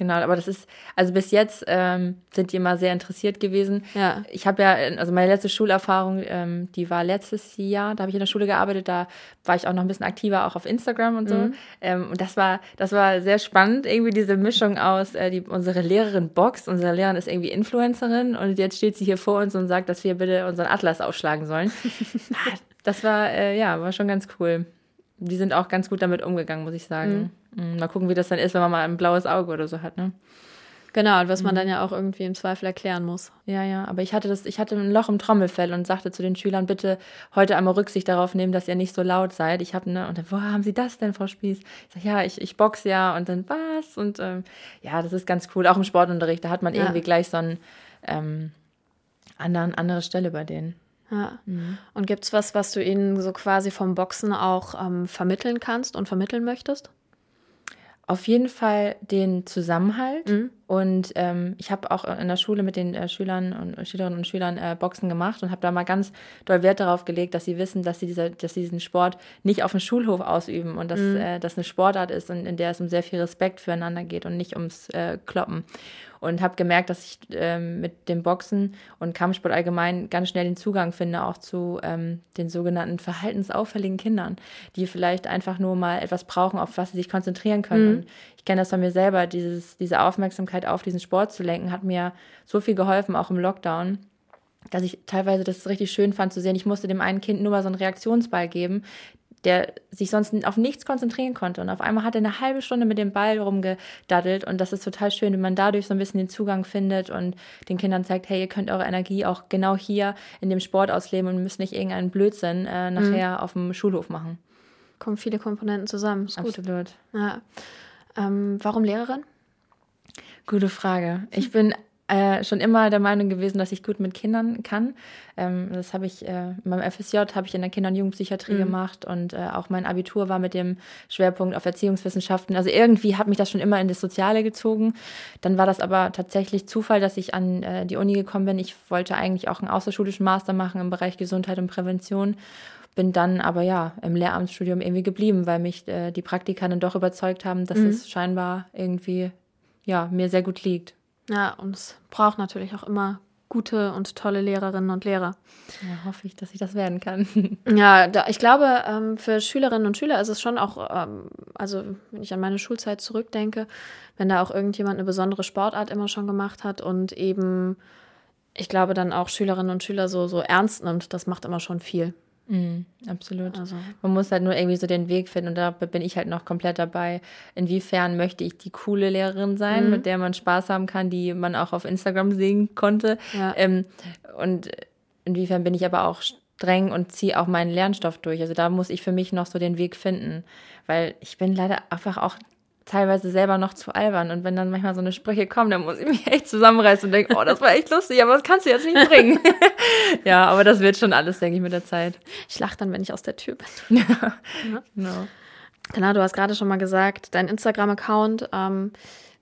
genau, aber das ist, also bis jetzt ähm, sind die immer sehr interessiert gewesen. Ja. Ich habe ja, also meine letzte Schulerfahrung, ähm, die war letztes Jahr, da habe ich in der Schule gearbeitet, da war ich auch noch ein bisschen aktiver, auch auf Instagram und so. Ähm, und das war, das war sehr spannend, irgendwie diese Mischung aus, äh, die, unsere Lehrerin boxt, unsere Lehrerin ist irgendwie Influencerin und jetzt steht sie hier vor uns und sagt, dass wir bitte unseren Atlas aufschlagen sollen. Ah, das war, äh, ja, war schon ganz cool. Die sind auch ganz gut damit umgegangen, muss ich sagen. Mhm. Mal gucken, wie das dann ist, wenn man mal ein blaues Auge oder so hat, ne? Genau, und was man dann ja auch irgendwie im Zweifel erklären muss. Ja, ja, aber ich hatte das, ich hatte ein Loch im Trommelfell und sagte zu den Schülern, bitte heute einmal Rücksicht darauf nehmen, dass ihr nicht so laut seid. Ich habe ne, und dann, woher haben Sie das denn, Frau Spieß? Ich sag, ja, ich, ich boxe ja und dann was? Und ähm, ja, das ist ganz cool. Auch im Sportunterricht, da hat man Ja. irgendwie gleich so einen ähm, anderen, andere Stelle bei denen. Ja. Und gibt's was, was du ihnen so quasi vom Boxen auch ähm, vermitteln kannst und vermitteln möchtest? Auf jeden Fall den Zusammenhalt. Mhm. Und ähm, ich habe auch in der Schule mit den äh, Schülern und Schülerinnen und Schülern äh, Boxen gemacht und habe da mal ganz doll Wert darauf gelegt, dass sie wissen, dass sie, dieser, dass sie diesen Sport nicht auf dem Schulhof ausüben und dass äh, das eine Sportart ist und in der es um sehr viel Respekt füreinander geht und nicht ums äh, Kloppen. Und habe gemerkt, dass ich ähm, mit dem Boxen und Kampfsport allgemein ganz schnell den Zugang finde, auch zu ähm, den sogenannten verhaltensauffälligen Kindern, die vielleicht einfach nur mal etwas brauchen, auf was sie sich konzentrieren können. Und ich kenne das von mir selber, dieses, diese Aufmerksamkeit auf diesen Sport zu lenken, hat mir so viel geholfen, auch im Lockdown dass ich teilweise das richtig schön fand zu sehen. Ich musste dem einen Kind nur mal so einen Reaktionsball geben, der sich sonst auf nichts konzentrieren konnte. Und auf einmal hat er eine halbe Stunde mit dem Ball rumgedaddelt. Und das ist total schön, wenn man dadurch so ein bisschen den Zugang findet und den Kindern zeigt, hey, ihr könnt eure Energie auch genau hier in dem Sport ausleben und müsst nicht irgendeinen Blödsinn äh, nachher auf dem Schulhof machen. Kommen viele Komponenten zusammen. Ist gut. Absolut. Ja. Ähm, warum Lehrerin? Gute Frage. Ich bin äh, schon immer der Meinung gewesen, dass ich gut mit Kindern kann. Ähm, das habe ich äh, in meinem FSJ habe ich in der Kinder- und Jugendpsychiatrie gemacht und äh, auch mein Abitur war mit dem Schwerpunkt auf Erziehungswissenschaften. Also irgendwie hat mich das schon immer in das Soziale gezogen. Dann war das aber tatsächlich Zufall, dass ich an äh, die Uni gekommen bin. Ich wollte eigentlich auch einen außerschulischen Master machen im Bereich Gesundheit und Prävention. Bin dann aber ja im Lehramtsstudium irgendwie geblieben, weil mich äh, die Praktika dann doch überzeugt haben, dass es scheinbar irgendwie ja mir sehr gut liegt. Ja, und es braucht natürlich auch immer gute und tolle Lehrerinnen und Lehrer. Ja, hoffe ich, dass ich das werden kann. Ja, da, ich glaube, ähm, für Schülerinnen und Schüler ist es schon auch, ähm, also wenn ich an meine Schulzeit zurückdenke, wenn da auch irgendjemand eine besondere Sportart immer schon gemacht hat und eben, ich glaube, dann auch Schülerinnen und Schüler so, so ernst nimmt, das macht immer schon viel. Mhm, absolut. Also. Man muss halt nur irgendwie so den Weg finden und da bin ich halt noch komplett dabei. Inwiefern möchte ich die coole Lehrerin sein, mhm. mit der man Spaß haben kann, die man auch auf Instagram sehen konnte. Ja. Ähm, und inwiefern bin ich aber auch streng und ziehe auch meinen Lernstoff durch. Also da muss ich für mich noch so den Weg finden, weil ich bin leider einfach auch teilweise selber noch zu albern. Und wenn dann manchmal so eine Sprüche kommen, dann muss ich mich echt zusammenreißen und denke, oh, das war echt lustig, aber das kannst du jetzt nicht bringen. ja, aber das wird schon alles, denke ich, mit der Zeit. Ich lache dann, wenn ich aus der Tür bin. ja, genau. Genau, du hast gerade schon mal gesagt, dein Instagram-Account, ähm,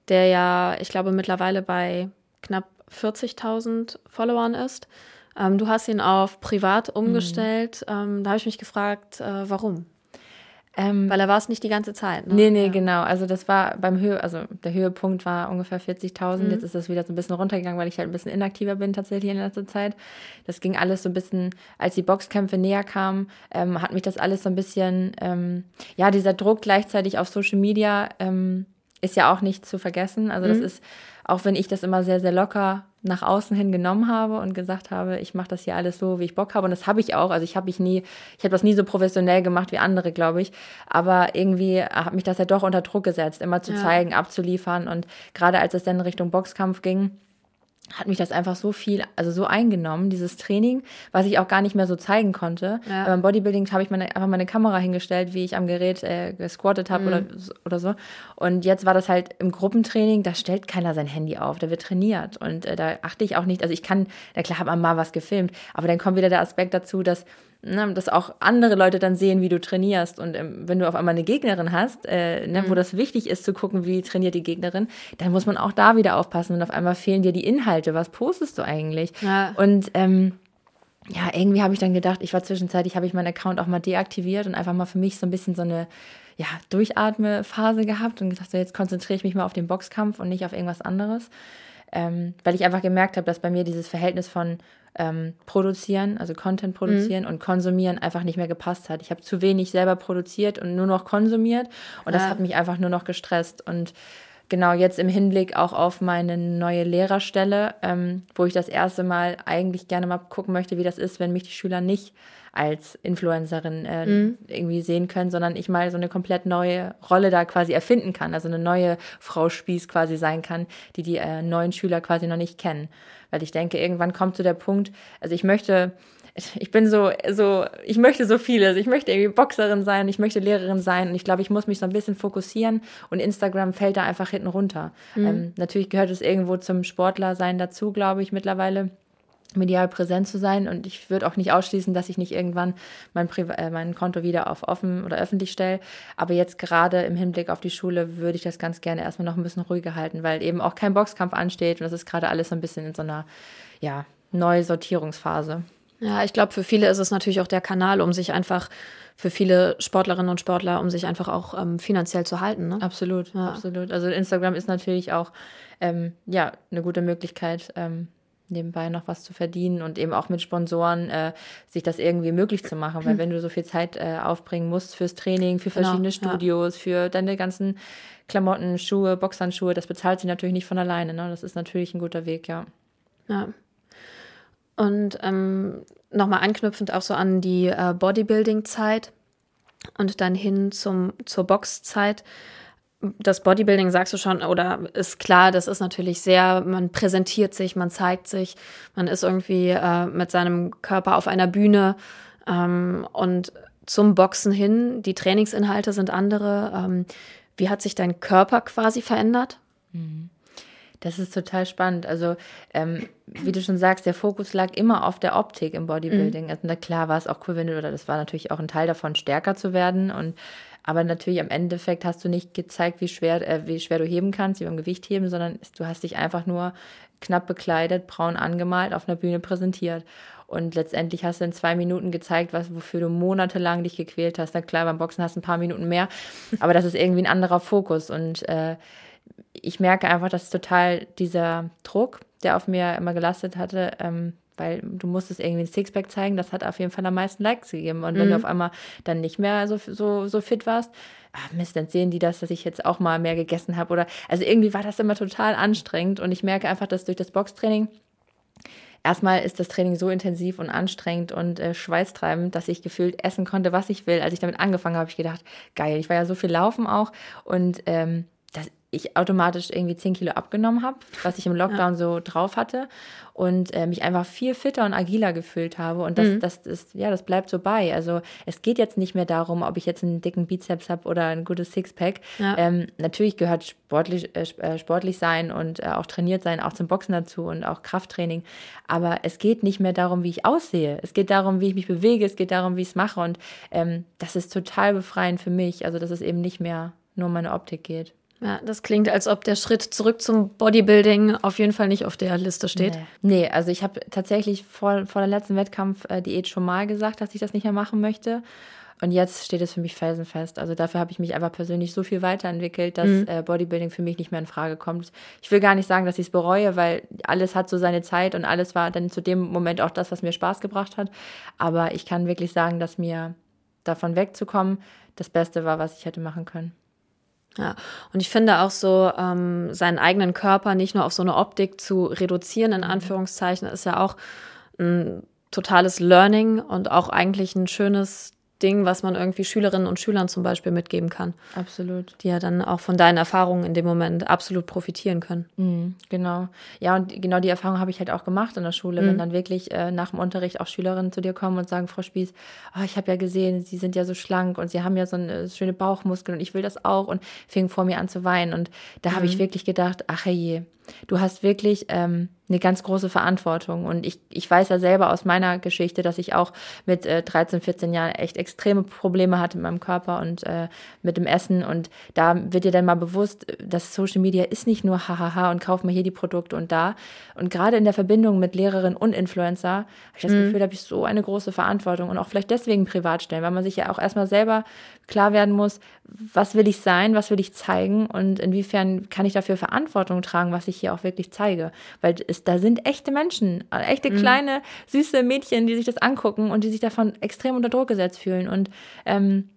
der ja, ich glaube, mittlerweile bei knapp 40.000 Followern ist. Ähm, du hast ihn auf privat umgestellt. Mhm. Ähm, da habe ich mich gefragt, äh, warum? Ähm, Weil er war es nicht die ganze Zeit. Ne? Nee, nee, ja. genau. Also das war beim Höhe, also der Höhepunkt war ungefähr 40.000. Mhm. Jetzt ist das wieder so ein bisschen runtergegangen, weil ich halt ein bisschen inaktiver bin tatsächlich in letzter Zeit. Das ging alles so ein bisschen, als die Boxkämpfe näher kamen, ähm, hat mich das alles so ein bisschen, ähm, ja, dieser Druck gleichzeitig auf Social Media ähm, ist ja auch nicht zu vergessen. Also das mhm. ist, auch wenn ich das immer sehr, sehr locker nach außen hin genommen habe und gesagt habe, ich mache das hier alles so, wie ich Bock habe. Und das habe ich auch. Also ich habe mich nie, ich habe das nie so professionell gemacht wie andere, glaube ich. Aber irgendwie hat mich das ja doch unter Druck gesetzt, immer zu ja. zeigen, abzuliefern. Und gerade als es dann Richtung Boxkampf ging, hat mich das einfach so viel, also so eingenommen, dieses Training, was ich auch gar nicht mehr so zeigen konnte. Ja. Beim Bodybuilding habe ich meine, einfach meine Kamera hingestellt, wie ich am Gerät äh, gesquattet habe mhm. oder, oder so. Und jetzt war das halt im Gruppentraining, da stellt keiner sein Handy auf, da wird trainiert. Und äh, da achte ich auch nicht, also ich kann, na klar man mal was gefilmt, aber dann kommt wieder der Aspekt dazu, dass ne, dass auch andere Leute dann sehen, wie du trainierst. Und ähm, wenn du auf einmal eine Gegnerin hast, äh, ne, mhm. wo das wichtig ist zu gucken, wie trainiert die Gegnerin, dann muss man auch da wieder aufpassen. Und auf einmal fehlen dir die Inhalte. Was postest du eigentlich? Ja. Und ähm, ja, irgendwie habe ich dann gedacht, ich war zwischenzeitlich, habe ich meinen Account auch mal deaktiviert und einfach mal für mich so ein bisschen so eine ja, Durchatme-Phase gehabt und gedacht, so jetzt konzentriere ich mich mal auf den Boxkampf und nicht auf irgendwas anderes. Ähm, weil ich einfach gemerkt habe, dass bei mir dieses Verhältnis von ähm, produzieren, also Content produzieren mhm. und konsumieren einfach nicht mehr gepasst hat. Ich habe zu wenig selber produziert und nur noch konsumiert und ja. das hat mich einfach nur noch gestresst. Und genau jetzt im Hinblick auch auf meine neue Lehrerstelle, ähm, wo ich das erste Mal eigentlich gerne mal gucken möchte, wie das ist, wenn mich die Schüler nicht als Influencerin äh, mhm. irgendwie sehen können, sondern ich mal so eine komplett neue Rolle da quasi erfinden kann, also eine neue Frau Spieß quasi sein kann, die die äh, neuen Schüler quasi noch nicht kennen. Weil ich denke, irgendwann kommt zu der Punkt, also ich möchte, ich bin so, so, ich möchte so vieles. Ich möchte irgendwie Boxerin sein, ich möchte Lehrerin sein und ich glaube, ich muss mich so ein bisschen fokussieren und Instagram fällt da einfach hinten runter. Mhm. Ähm, natürlich gehört es irgendwo zum Sportlersein dazu, glaube ich, mittlerweile medial präsent zu sein und ich würde auch nicht ausschließen, dass ich nicht irgendwann mein, Priva äh, mein Konto wieder auf offen oder öffentlich stelle. Aber jetzt gerade im Hinblick auf die Schule würde ich das ganz gerne erstmal noch ein bisschen ruhiger halten, weil eben auch kein Boxkampf ansteht und das ist gerade alles so ein bisschen in so einer ja, Neusortierungsphase. Ja, ich glaube, für viele ist es natürlich auch der Kanal, um sich einfach für viele Sportlerinnen und Sportler, um sich einfach auch ähm, finanziell zu halten. Ne? Absolut, ja. absolut. Also Instagram ist natürlich auch ähm, ja eine gute Möglichkeit, ähm, nebenbei noch was zu verdienen und eben auch mit Sponsoren äh, sich das irgendwie möglich zu machen. Weil wenn du so viel Zeit äh, aufbringen musst fürs Training, für genau, verschiedene genau, Studios, ja. für deine ganzen Klamotten, Schuhe, Boxhandschuhe, das bezahlt sie natürlich nicht von alleine. Ne? Das ist natürlich ein guter Weg, ja. Ja. Und ähm, nochmal anknüpfend auch so an die äh, Bodybuilding-Zeit und dann hin zum, zur Boxzeit das Bodybuilding sagst du schon, oder ist klar, das ist natürlich sehr, man präsentiert sich, man zeigt sich, man ist irgendwie äh, mit seinem Körper auf einer Bühne ähm, und zum Boxen hin, die Trainingsinhalte sind andere. Ähm, wie hat sich dein Körper quasi verändert? Mhm. Das ist total spannend. Also, ähm, wie du schon sagst, der Fokus lag immer auf der Optik im Bodybuilding. Mhm. Also, na klar war es auch cool, wenn du, oder das war natürlich auch ein Teil davon, stärker zu werden und aber natürlich am Endeffekt hast du nicht gezeigt, wie schwer, äh, wie schwer du heben kannst, wie beim Gewicht heben, sondern du hast dich einfach nur knapp bekleidet, braun angemalt, auf einer Bühne präsentiert. Und letztendlich hast du in zwei Minuten gezeigt, was, wofür du monatelang dich gequält hast. Na klar, beim Boxen hast du ein paar Minuten mehr, aber das ist irgendwie ein anderer Fokus. Und äh, ich merke einfach, dass total dieser Druck, der auf mir immer gelastet hatte, ähm, weil du musstest irgendwie ein Sixpack zeigen, das hat auf jeden Fall am meisten Likes gegeben. Und wenn mhm. du auf einmal dann nicht mehr so, so, so fit warst, ach Mist, dann sehen die das, dass ich jetzt auch mal mehr gegessen habe. Oder also irgendwie war das immer total anstrengend. Und ich merke einfach, dass durch das Boxtraining erstmal ist das Training so intensiv und anstrengend und äh, schweißtreibend, dass ich gefühlt essen konnte, was ich will. Als ich damit angefangen habe, habe ich gedacht, geil, ich war ja so viel laufen auch und ähm, ich automatisch irgendwie 10 Kilo abgenommen habe, was ich im Lockdown ja. so drauf hatte und äh, mich einfach viel fitter und agiler gefühlt habe. Und das, mhm. das ist, ja, das bleibt so bei. Also es geht jetzt nicht mehr darum, ob ich jetzt einen dicken Bizeps habe oder ein gutes Sixpack. Ja. Ähm, natürlich gehört sportlich, äh, äh, sportlich sein und äh, auch trainiert sein auch zum Boxen dazu und auch Krafttraining. Aber es geht nicht mehr darum, wie ich aussehe. Es geht darum, wie ich mich bewege. Es geht darum, wie ich es mache. Und ähm, das ist total befreiend für mich. Also dass es eben nicht mehr nur um meine Optik geht. Ja, das klingt, als ob der Schritt zurück zum Bodybuilding auf jeden Fall nicht auf der Liste steht. Nee, nee also ich habe tatsächlich vor, vor der letzten Wettkampf-Diät äh, schon mal gesagt, dass ich das nicht mehr machen möchte. Und jetzt steht es für mich felsenfest. Also dafür habe ich mich einfach persönlich so viel weiterentwickelt, dass mhm. äh, Bodybuilding für mich nicht mehr in Frage kommt. Ich will gar nicht sagen, dass ich es bereue, weil alles hat so seine Zeit und alles war dann zu dem Moment auch das, was mir Spaß gebracht hat. Aber ich kann wirklich sagen, dass mir davon wegzukommen das Beste war, was ich hätte machen können. Ja, und ich finde auch so, ähm, seinen eigenen Körper nicht nur auf so eine Optik zu reduzieren, in mhm. Anführungszeichen, ist ja auch ein totales Learning und auch eigentlich ein schönes Ding, was man irgendwie Schülerinnen und Schülern zum Beispiel mitgeben kann. Absolut. Die ja dann auch von deinen Erfahrungen in dem Moment absolut profitieren können. Mhm, genau. Ja, und genau die Erfahrung habe ich halt auch gemacht in der Schule, mhm. wenn dann wirklich äh, nach dem Unterricht auch Schülerinnen zu dir kommen und sagen, Frau Spieß, oh, ich habe ja gesehen, Sie sind ja so schlank und Sie haben ja so eine schöne Bauchmuskeln und ich will das auch und fing vor mir an zu weinen. Und da mhm. habe ich mhm. wirklich gedacht, ach je, du hast wirklich ähm, eine ganz große Verantwortung. Und ich, ich weiß ja selber aus meiner Geschichte, dass ich auch mit äh, 13, 14 Jahren echt extreme Probleme hatte mit meinem Körper und äh, mit dem Essen. Und da wird dir dann mal bewusst, dass Social Media ist nicht nur hahaha und kauf mal hier die Produkte und da. Und gerade in der Verbindung mit Lehrerin und Influencer habe ich das mhm. Gefühl, da habe ich so eine große Verantwortung und auch vielleicht deswegen privat stellen, weil man sich ja auch erstmal selber klar werden muss, was will ich sein, was will ich zeigen und inwiefern kann ich dafür Verantwortung tragen, was ich hier auch wirklich zeige. Weil es, da sind echte Menschen, echte mhm. kleine, süße Mädchen, die sich das angucken und die sich davon extrem unter Druck gesetzt fühlen und ähm,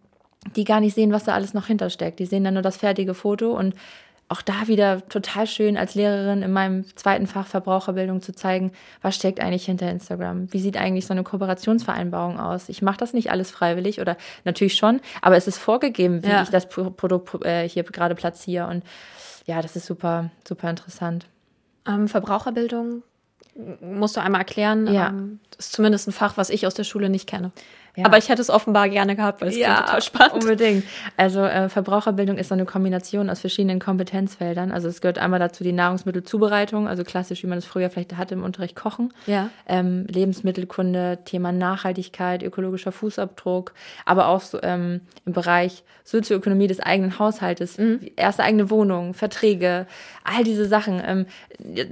die gar nicht sehen, was da alles noch hintersteckt. Die sehen dann nur das fertige Foto und auch da wieder total schön als Lehrerin in meinem zweiten Fach Verbraucherbildung zu zeigen, was steckt eigentlich hinter Instagram? Wie sieht eigentlich so eine Kooperationsvereinbarung aus? Ich mache das nicht alles freiwillig oder natürlich schon, aber es ist vorgegeben, wie ja. ich das Produkt äh, hier gerade platziere. Und ja, das ist super, super interessant. Ähm, Verbraucherbildung musst du einmal erklären. Ja. Ähm, das ist zumindest ein Fach, was ich aus der Schule nicht kenne. Ja. Aber ich hätte es offenbar gerne gehabt, weil es ja, total spannend. Unbedingt. Also äh, Verbraucherbildung ist so eine Kombination aus verschiedenen Kompetenzfeldern. Also es gehört einmal dazu die Nahrungsmittelzubereitung, also klassisch, wie man es früher vielleicht hatte im Unterricht Kochen. Ja. Ähm, Lebensmittelkunde, Thema Nachhaltigkeit, ökologischer Fußabdruck, aber auch so, ähm, im Bereich Sozioökonomie des eigenen Haushaltes, mhm. erste eigene Wohnung, Verträge, all diese Sachen. Ähm,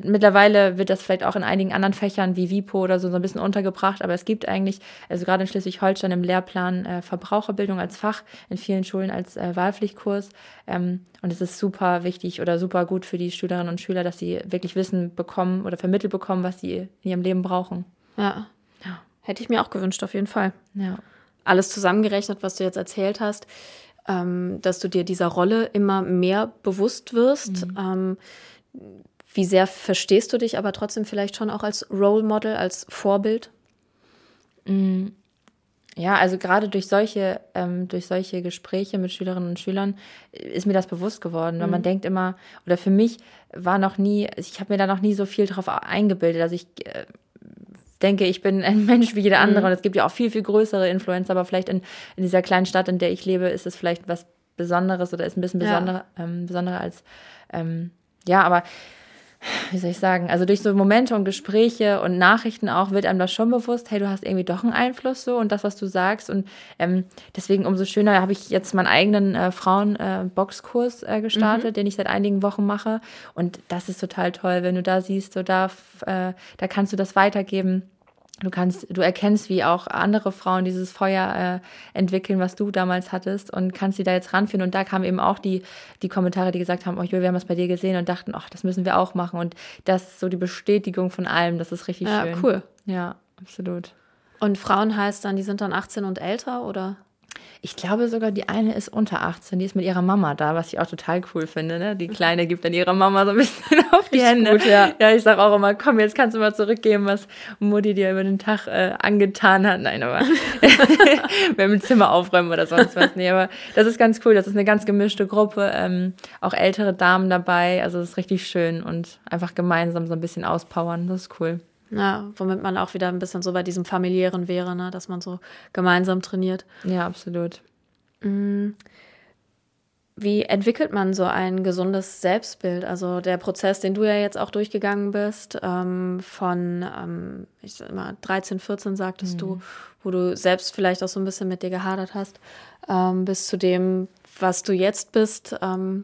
mittlerweile wird das vielleicht auch in einigen anderen Fächern wie WIPO oder so so ein bisschen untergebracht, aber es gibt eigentlich, also gerade in Schleswig-Holstein im Lehrplan äh, Verbraucherbildung als Fach, in vielen Schulen als äh, Wahlpflichtkurs. Ähm, und es ist super wichtig oder super gut für die Schülerinnen und Schüler, dass sie wirklich Wissen bekommen oder vermittelt bekommen, was sie in ihrem Leben brauchen. Ja. ja. Hätte ich mir auch gewünscht, auf jeden Fall. Ja. Alles zusammengerechnet, was du jetzt erzählt hast, ähm, dass du dir dieser Rolle immer mehr bewusst wirst. Mhm. Ähm, wie sehr verstehst du dich aber trotzdem vielleicht schon auch als Role Model, als Vorbild? Mm. Ja, also gerade durch solche, ähm, durch solche Gespräche mit Schülerinnen und Schülern ist mir das bewusst geworden, weil mhm. man denkt immer, oder für mich war noch nie, ich habe mir da noch nie so viel drauf eingebildet. Also ich äh, denke, ich bin ein Mensch wie jeder andere mhm. und es gibt ja auch viel, viel größere Influencer, aber vielleicht in, in dieser kleinen Stadt, in der ich lebe, ist es vielleicht was Besonderes oder ist ein bisschen besonderer, ja. ähm, besonderer als, ähm, ja, aber wie soll ich sagen, also durch so Momente und Gespräche und Nachrichten auch wird einem das schon bewusst, hey, du hast irgendwie doch einen Einfluss so und das, was du sagst. Und ähm, deswegen umso schöner habe ich jetzt meinen eigenen äh, Frauen-Boxkurs äh, äh, gestartet, mhm. den ich seit einigen Wochen mache. Und das ist total toll, wenn du da siehst, so da, äh, da kannst du das weitergeben du kannst, du erkennst, wie auch andere Frauen dieses Feuer äh, entwickeln, was du damals hattest und kannst sie da jetzt ranführen. Und da kamen eben auch die, die Kommentare, die gesagt haben, oh Julia, wir haben es bei dir gesehen und dachten, ach, das müssen wir auch machen. Und das ist so die Bestätigung von allem, das ist richtig ja, schön. cool. Ja, absolut. Und Frauen heißt dann, die sind dann 18 und älter, oder? Ich glaube sogar, die eine ist unter 18, die ist mit ihrer Mama da, was ich auch total cool finde. Ne? Die Kleine gibt dann ihrer Mama so ein bisschen auf die Hände. Gut, ja. ja, ich sage auch immer, komm, jetzt kannst du mal zurückgeben, was Mutti dir über den Tag äh, angetan hat. Nein, aber wenn wir Zimmer aufräumen oder sonst was. Nee, aber das ist ganz cool. Das ist eine ganz gemischte Gruppe. Ähm, auch ältere Damen dabei. Also das ist richtig schön und einfach gemeinsam so ein bisschen auspowern. Das ist cool. Ja, womit man auch wieder ein bisschen so bei diesem familiären wäre, ne? dass man so gemeinsam trainiert. Ja, absolut. Mm. Wie entwickelt man so ein gesundes Selbstbild? Also der Prozess, den du ja jetzt auch durchgegangen bist, ähm, von ähm, ich sag mal 13, 14 sagtest mhm. du, wo du selbst vielleicht auch so ein bisschen mit dir gehadert hast, ähm, bis zu dem, was du jetzt bist. Ähm,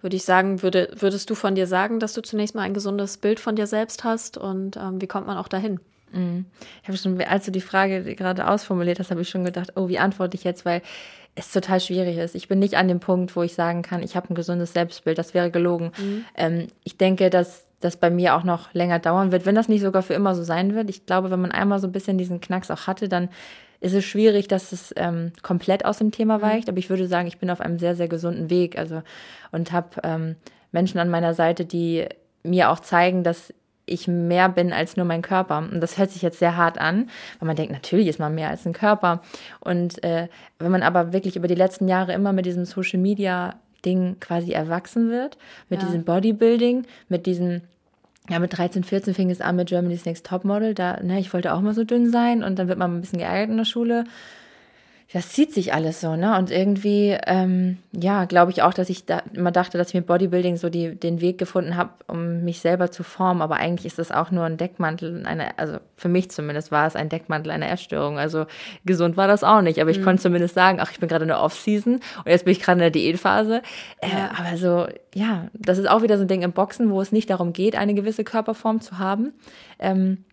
würde ich sagen, würde, würdest du von dir sagen, dass du zunächst mal ein gesundes Bild von dir selbst hast und ähm, wie kommt man auch dahin? Mhm. Ich habe schon, als du die Frage gerade ausformuliert hast, habe ich schon gedacht, oh, wie antworte ich jetzt, weil es total schwierig ist. Ich bin nicht an dem Punkt, wo ich sagen kann, ich habe ein gesundes Selbstbild. Das wäre gelogen. Mhm. Ähm, ich denke, dass das bei mir auch noch länger dauern wird, wenn das nicht sogar für immer so sein wird. Ich glaube, wenn man einmal so ein bisschen diesen Knacks auch hatte, dann ist es schwierig, dass es ähm, komplett aus dem Thema mhm. weicht. Aber ich würde sagen, ich bin auf einem sehr, sehr gesunden Weg. Also und habe ähm, Menschen an meiner Seite, die mir auch zeigen, dass ich mehr bin als nur mein Körper. Und das hört sich jetzt sehr hart an, weil man denkt, natürlich ist man mehr als ein Körper. Und äh, wenn man aber wirklich über die letzten Jahre immer mit diesem Social Media Ding quasi erwachsen wird, mit ja. diesem Bodybuilding, mit diesem ja, mit 13, 14 fing es an mit Germany's Next Topmodel. Da, ne, ich wollte auch mal so dünn sein und dann wird man ein bisschen geärgert in der Schule das zieht sich alles so, ne? Und irgendwie, ähm, ja, glaube ich auch, dass ich da immer dachte, dass ich mit Bodybuilding so die, den Weg gefunden habe, um mich selber zu formen. Aber eigentlich ist das auch nur ein Deckmantel, eine, also für mich zumindest war es ein Deckmantel einer Essstörung. Also gesund war das auch nicht. Aber ich mhm. konnte zumindest sagen, ach, ich bin gerade in der Off-Season und jetzt bin ich gerade in der Diätphase. Äh, aber so, ja, das ist auch wieder so ein Ding im Boxen, wo es nicht darum geht, eine gewisse Körperform zu haben. Ähm,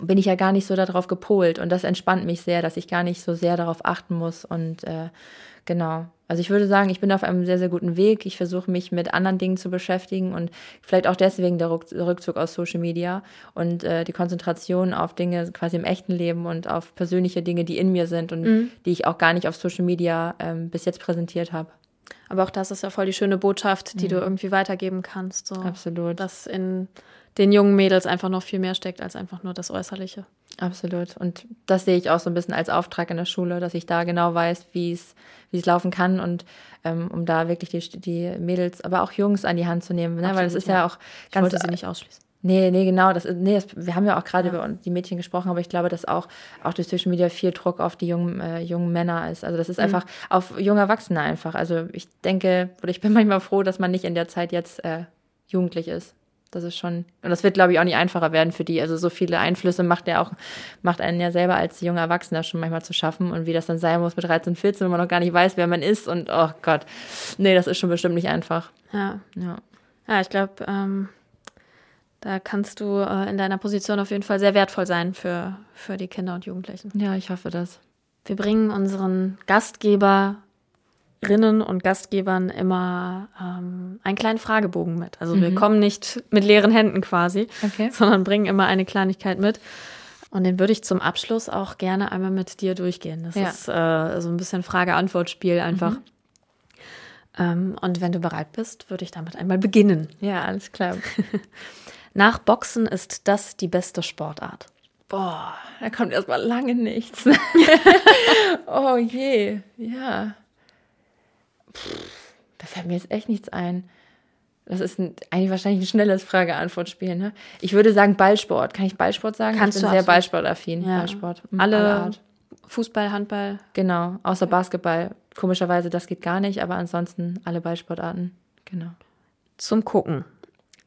bin ich ja gar nicht so darauf gepolt und das entspannt mich sehr, dass ich gar nicht so sehr darauf achten muss und äh, genau. Also ich würde sagen, ich bin auf einem sehr, sehr guten Weg. Ich versuche mich mit anderen Dingen zu beschäftigen und vielleicht auch deswegen der Rückzug aus Social Media und äh, die Konzentration auf Dinge quasi im echten Leben und auf persönliche Dinge, die in mir sind und mhm. die ich auch gar nicht auf Social Media ähm, bis jetzt präsentiert habe. Aber auch das ist ja voll die schöne Botschaft, die mhm. du irgendwie weitergeben kannst. So, Absolut. Dass in den jungen Mädels einfach noch viel mehr steckt als einfach nur das Äußerliche. Absolut. Und das sehe ich auch so ein bisschen als Auftrag in der Schule, dass ich da genau weiß, wie es wie es laufen kann und ähm, um da wirklich die, die Mädels, aber auch Jungs an die Hand zu nehmen, ne? Absolut, weil es ist ja, ja auch ganz. Ich wollte sie nicht ausschließen. Nee, nee, genau. Das, nee, das, wir haben ja auch gerade ja. über die Mädchen gesprochen, aber ich glaube, dass auch, auch durch Social Media viel Druck auf die jungen, äh, jungen Männer ist. Also das ist mhm. einfach auf junge Erwachsene einfach. Also ich denke, oder ich bin manchmal froh, dass man nicht in der Zeit jetzt äh, jugendlich ist. Das ist schon, und das wird, glaube ich, auch nicht einfacher werden für die. Also so viele Einflüsse macht er auch, macht einen ja selber als junger Erwachsener schon manchmal zu schaffen. Und wie das dann sein muss mit 13, 14, wenn man noch gar nicht weiß, wer man ist. Und oh Gott, nee, das ist schon bestimmt nicht einfach. Ja. Ja, ja ich glaube, ähm, da kannst du äh, in deiner Position auf jeden Fall sehr wertvoll sein für, für die Kinder und Jugendlichen. Ja, ich hoffe das. Wir bringen unseren Gastgeber Rinnen und Gastgebern immer ähm, einen kleinen Fragebogen mit. Also mhm. wir kommen nicht mit leeren Händen quasi, okay. sondern bringen immer eine Kleinigkeit mit. Und den würde ich zum Abschluss auch gerne einmal mit dir durchgehen. Das ja. ist äh, so ein bisschen Frage-Antwort-Spiel einfach. Mhm. Ähm, und wenn du bereit bist, würde ich damit einmal beginnen. Ja, alles klar. Nach Boxen ist das die beste Sportart. Boah, da kommt erstmal lange nichts. oh je, ja da fällt mir jetzt echt nichts ein. Das ist ein, eigentlich wahrscheinlich ein schnelles Frage-Antwort-Spiel. Ne? Ich würde sagen Ballsport. Kann ich Ballsport sagen? Kannst ich bin sehr Ballsportaffin. Ja. Ballsport. Mhm, alle, alle Fußball, Handball. Genau, außer. Basketball. Komischerweise, das geht gar nicht, aber ansonsten alle Ballsportarten. Genau. Zum Gucken.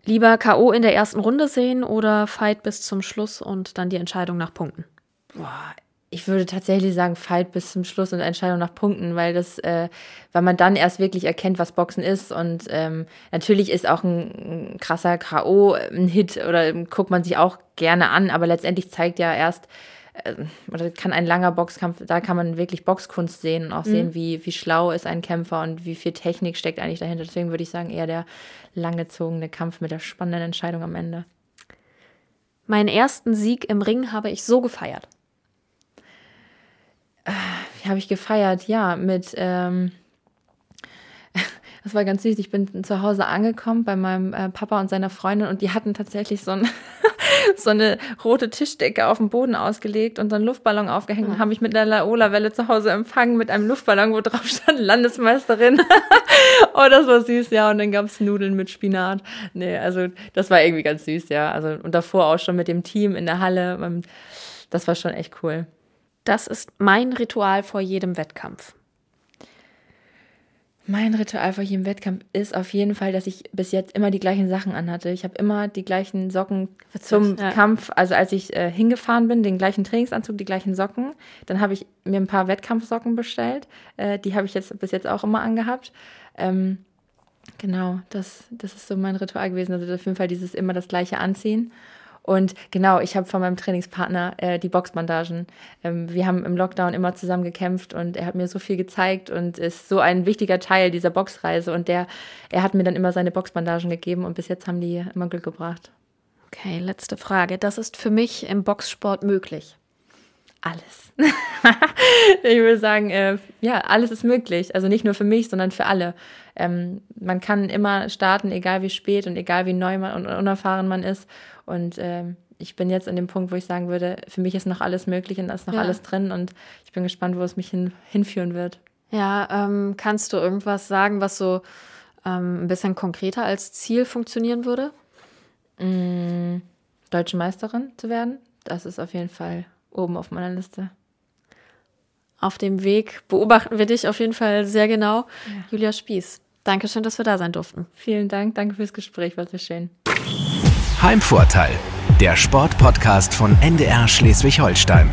Lieber K.O. in der ersten Runde sehen oder Fight bis zum Schluss und dann die Entscheidung nach Punkten? Boah, ich würde tatsächlich sagen, Fight bis zum Schluss und Entscheidung nach Punkten, weil das, äh, weil man dann erst wirklich erkennt, was Boxen ist. Und ähm, natürlich ist auch ein, ein krasser K.O. ein Hit oder guckt man sich auch gerne an, aber letztendlich zeigt ja erst, äh, oder kann ein langer Boxkampf, da kann man wirklich Boxkunst sehen und auch mhm. sehen, wie, wie schlau ist ein Kämpfer und wie viel Technik steckt eigentlich dahinter. Deswegen würde ich sagen, eher der langgezogene Kampf mit der spannenden Entscheidung am Ende. Meinen ersten Sieg im Ring habe ich so gefeiert wie habe ich gefeiert? Ja, mit, ähm, das war ganz süß. Ich bin zu Hause angekommen bei meinem äh, Papa und seiner Freundin und die hatten tatsächlich so, ein, so eine rote Tischdecke auf dem Boden ausgelegt und so einen Luftballon aufgehängt und haben mich mit einer Laola-Welle zu Hause empfangen mit einem Luftballon, wo drauf stand Landesmeisterin. oh, das war süß, ja. Und dann gab's Nudeln mit Spinat. Nee, also das war irgendwie ganz süß, ja. Also und davor auch schon mit dem Team in der Halle. Das war schon echt cool. Das ist mein Ritual vor jedem Wettkampf. Mein Ritual vor jedem Wettkampf ist auf jeden Fall, dass ich bis jetzt immer die gleichen Sachen anhatte. Ich habe immer die gleichen Socken zum ja. Kampf. Also als ich äh, hingefahren bin, den gleichen Trainingsanzug, die gleichen Socken. Dann habe ich mir ein paar Wettkampfsocken bestellt. Äh, die habe ich jetzt bis jetzt auch immer angehabt. Ähm, genau, das, das ist so mein Ritual gewesen. Also auf jeden Fall dieses immer das gleiche anziehen. Und genau, ich habe von meinem Trainingspartner äh, die Boxbandagen. Ähm, wir haben im Lockdown immer zusammen gekämpft und er hat mir so viel gezeigt und ist so ein wichtiger Teil dieser Boxreise. Und der, er hat mir dann immer seine Boxbandagen gegeben und bis jetzt haben die immer Glück gebracht. Okay, letzte Frage. Das ist für mich im Boxsport möglich. Alles. ich würde sagen, äh, ja, alles ist möglich. Also nicht nur für mich, sondern für alle. Ähm, man kann immer starten, egal wie spät und egal wie neu man und unerfahren man ist. Und ähm, ich bin jetzt an dem Punkt, wo ich sagen würde, für mich ist noch alles möglich und da ist noch ja. alles drin und ich bin gespannt, wo es mich hin, hinführen wird. Ja, ähm, kannst du irgendwas sagen, was so ähm, ein bisschen konkreter als Ziel funktionieren würde? Mm, Deutsche Meisterin zu werden, das ist auf jeden Fall oben auf meiner Liste. Auf dem Weg beobachten wir dich auf jeden Fall sehr genau. Ja. Julia Spieß, danke schön, dass wir da sein durften. Vielen Dank, danke fürs Gespräch, war sehr schön. Heimvorteil, der Sportpodcast von NDR Schleswig-Holstein.